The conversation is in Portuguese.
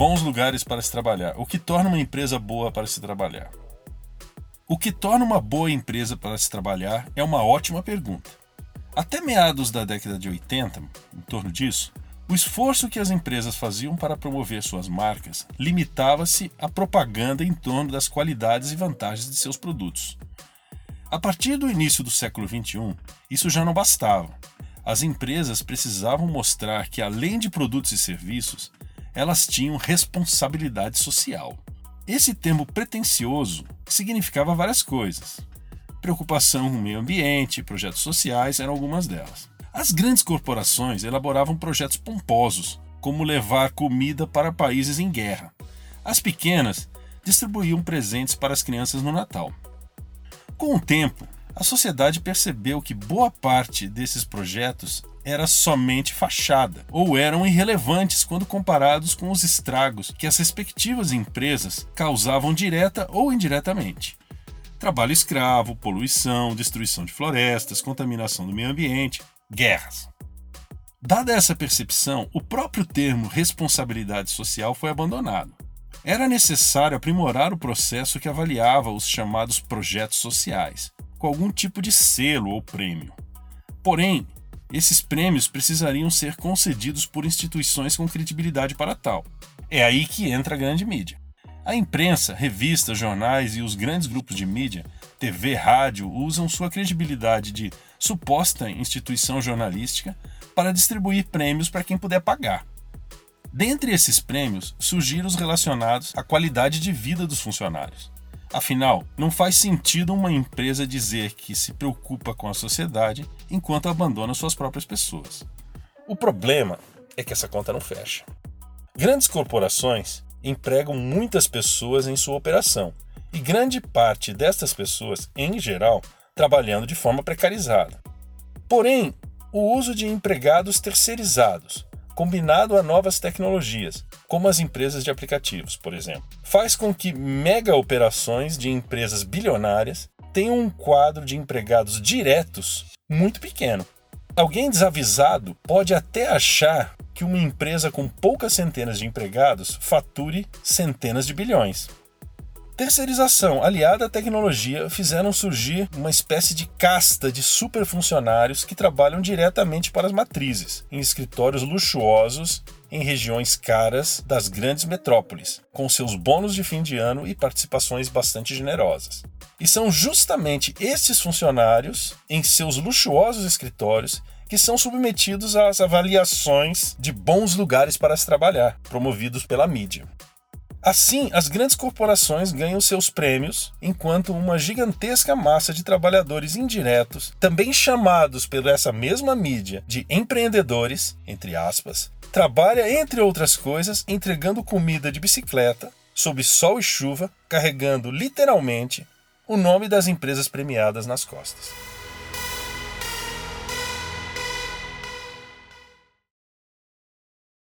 bons lugares para se trabalhar. O que torna uma empresa boa para se trabalhar? O que torna uma boa empresa para se trabalhar é uma ótima pergunta. Até meados da década de 80, em torno disso, o esforço que as empresas faziam para promover suas marcas limitava-se à propaganda em torno das qualidades e vantagens de seus produtos. A partir do início do século XXI, isso já não bastava. As empresas precisavam mostrar que, além de produtos e serviços, elas tinham responsabilidade social. Esse termo pretensioso significava várias coisas. Preocupação com o meio ambiente, projetos sociais eram algumas delas. As grandes corporações elaboravam projetos pomposos, como levar comida para países em guerra. As pequenas distribuíam presentes para as crianças no Natal. Com o tempo, a sociedade percebeu que boa parte desses projetos era somente fachada ou eram irrelevantes quando comparados com os estragos que as respectivas empresas causavam direta ou indiretamente. Trabalho escravo, poluição, destruição de florestas, contaminação do meio ambiente, guerras. Dada essa percepção, o próprio termo responsabilidade social foi abandonado. Era necessário aprimorar o processo que avaliava os chamados projetos sociais, com algum tipo de selo ou prêmio. Porém, esses prêmios precisariam ser concedidos por instituições com credibilidade para tal. É aí que entra a grande mídia. A imprensa, revistas, jornais e os grandes grupos de mídia, TV, rádio, usam sua credibilidade de suposta instituição jornalística para distribuir prêmios para quem puder pagar. Dentre esses prêmios, surgiram os relacionados à qualidade de vida dos funcionários. Afinal, não faz sentido uma empresa dizer que se preocupa com a sociedade enquanto abandona suas próprias pessoas. O problema é que essa conta não fecha. Grandes corporações empregam muitas pessoas em sua operação e grande parte destas pessoas, em geral, trabalhando de forma precarizada. Porém, o uso de empregados terceirizados combinado a novas tecnologias, como as empresas de aplicativos, por exemplo, faz com que mega operações de empresas bilionárias tenham um quadro de empregados diretos muito pequeno. Alguém desavisado pode até achar que uma empresa com poucas centenas de empregados fature centenas de bilhões. Terceirização aliada à tecnologia fizeram surgir uma espécie de casta de superfuncionários que trabalham diretamente para as matrizes, em escritórios luxuosos em regiões caras das grandes metrópoles, com seus bônus de fim de ano e participações bastante generosas. E são justamente esses funcionários, em seus luxuosos escritórios, que são submetidos às avaliações de bons lugares para se trabalhar, promovidos pela mídia. Assim, as grandes corporações ganham seus prêmios, enquanto uma gigantesca massa de trabalhadores indiretos, também chamados por essa mesma mídia de empreendedores, entre aspas, trabalha, entre outras coisas, entregando comida de bicicleta, sob sol e chuva, carregando literalmente o nome das empresas premiadas nas costas.